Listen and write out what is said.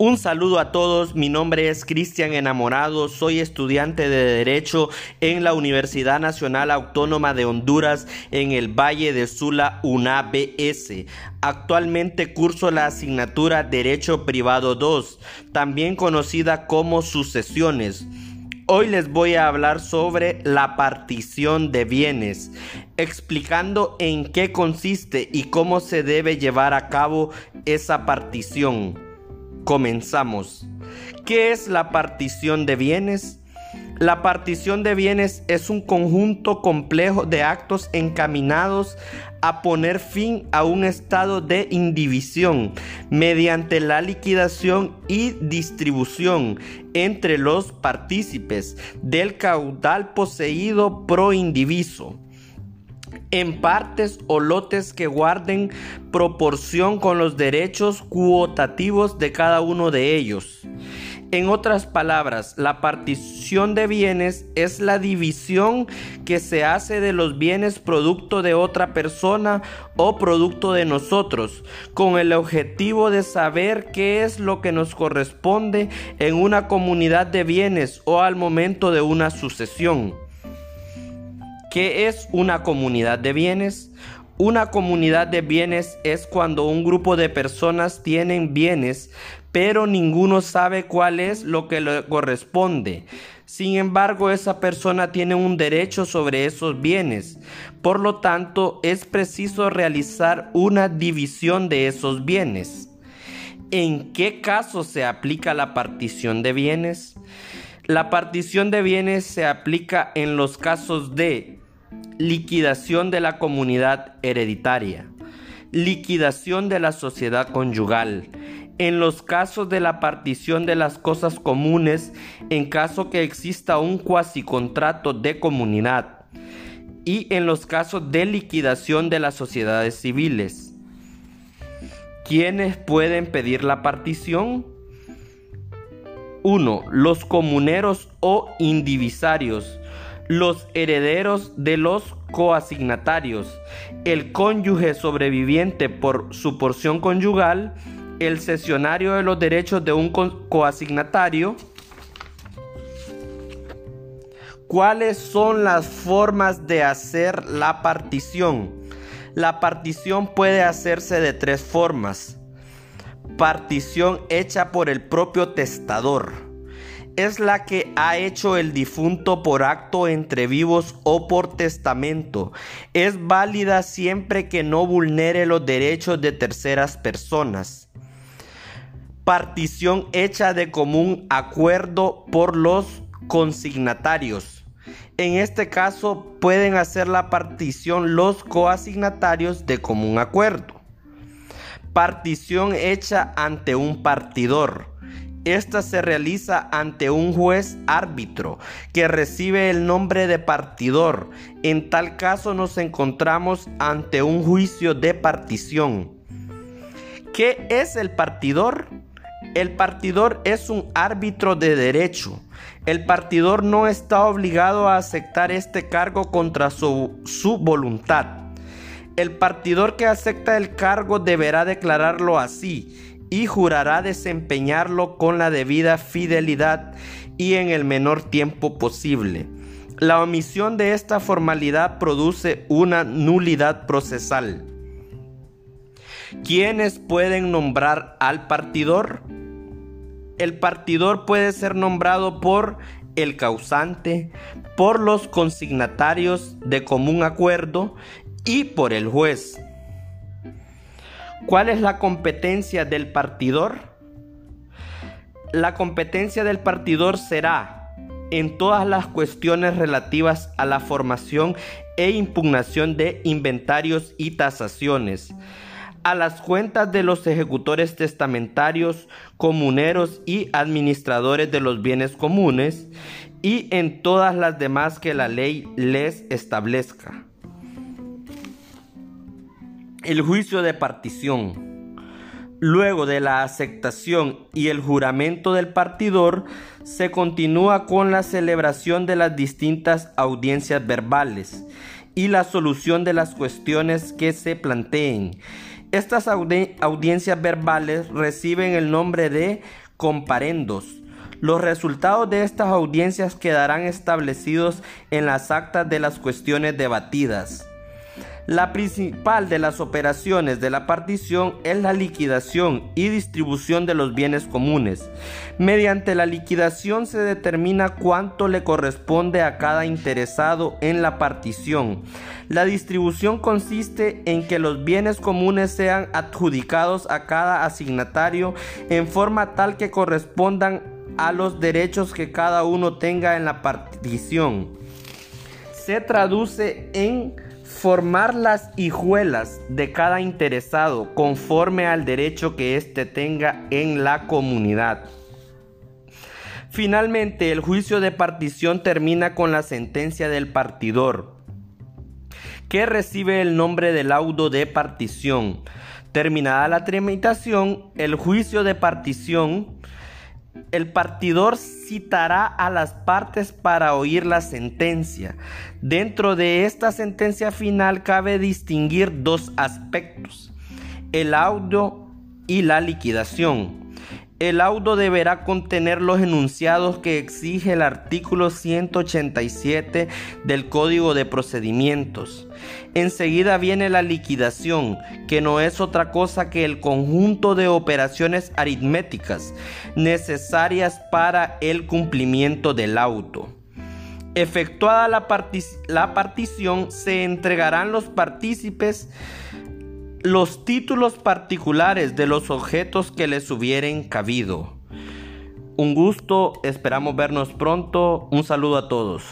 Un saludo a todos, mi nombre es Cristian Enamorado, soy estudiante de Derecho en la Universidad Nacional Autónoma de Honduras en el Valle de Sula, UNABS. Actualmente curso la asignatura Derecho Privado 2, también conocida como sucesiones. Hoy les voy a hablar sobre la partición de bienes, explicando en qué consiste y cómo se debe llevar a cabo esa partición. Comenzamos. ¿Qué es la partición de bienes? La partición de bienes es un conjunto complejo de actos encaminados a poner fin a un estado de indivisión mediante la liquidación y distribución entre los partícipes del caudal poseído pro indiviso en partes o lotes que guarden proporción con los derechos cuotativos de cada uno de ellos. En otras palabras, la partición de bienes es la división que se hace de los bienes producto de otra persona o producto de nosotros, con el objetivo de saber qué es lo que nos corresponde en una comunidad de bienes o al momento de una sucesión. ¿Qué es una comunidad de bienes? Una comunidad de bienes es cuando un grupo de personas tienen bienes, pero ninguno sabe cuál es lo que le corresponde. Sin embargo, esa persona tiene un derecho sobre esos bienes. Por lo tanto, es preciso realizar una división de esos bienes. ¿En qué caso se aplica la partición de bienes? La partición de bienes se aplica en los casos de liquidación de la comunidad hereditaria, liquidación de la sociedad conyugal, en los casos de la partición de las cosas comunes, en caso que exista un cuasi contrato de comunidad, y en los casos de liquidación de las sociedades civiles. ¿Quiénes pueden pedir la partición? 1. Los comuneros o indivisarios los herederos de los coasignatarios, el cónyuge sobreviviente por su porción conyugal, el cesionario de los derechos de un coasignatario. ¿Cuáles son las formas de hacer la partición? La partición puede hacerse de tres formas. Partición hecha por el propio testador es la que ha hecho el difunto por acto entre vivos o por testamento. Es válida siempre que no vulnere los derechos de terceras personas. Partición hecha de común acuerdo por los consignatarios. En este caso pueden hacer la partición los coasignatarios de común acuerdo. Partición hecha ante un partidor esta se realiza ante un juez árbitro que recibe el nombre de partidor. En tal caso nos encontramos ante un juicio de partición. ¿Qué es el partidor? El partidor es un árbitro de derecho. El partidor no está obligado a aceptar este cargo contra su, su voluntad. El partidor que acepta el cargo deberá declararlo así y jurará desempeñarlo con la debida fidelidad y en el menor tiempo posible. La omisión de esta formalidad produce una nulidad procesal. ¿Quiénes pueden nombrar al partidor? El partidor puede ser nombrado por el causante, por los consignatarios de común acuerdo y por el juez. ¿Cuál es la competencia del partidor? La competencia del partidor será en todas las cuestiones relativas a la formación e impugnación de inventarios y tasaciones, a las cuentas de los ejecutores testamentarios, comuneros y administradores de los bienes comunes, y en todas las demás que la ley les establezca. El juicio de partición. Luego de la aceptación y el juramento del partidor, se continúa con la celebración de las distintas audiencias verbales y la solución de las cuestiones que se planteen. Estas audiencias verbales reciben el nombre de comparendos. Los resultados de estas audiencias quedarán establecidos en las actas de las cuestiones debatidas. La principal de las operaciones de la partición es la liquidación y distribución de los bienes comunes. Mediante la liquidación se determina cuánto le corresponde a cada interesado en la partición. La distribución consiste en que los bienes comunes sean adjudicados a cada asignatario en forma tal que correspondan a los derechos que cada uno tenga en la partición. Se traduce en formar las hijuelas de cada interesado conforme al derecho que éste tenga en la comunidad. Finalmente, el juicio de partición termina con la sentencia del partidor, que recibe el nombre de laudo de partición. Terminada la tramitación, el juicio de partición el partidor citará a las partes para oír la sentencia. Dentro de esta sentencia final cabe distinguir dos aspectos, el audio y la liquidación. El laudo deberá contener los enunciados que exige el artículo 187 del Código de Procedimientos. Enseguida viene la liquidación, que no es otra cosa que el conjunto de operaciones aritméticas necesarias para el cumplimiento del auto. Efectuada la, la partición, se entregarán los partícipes los títulos particulares de los objetos que les hubieren cabido. Un gusto, esperamos vernos pronto. Un saludo a todos.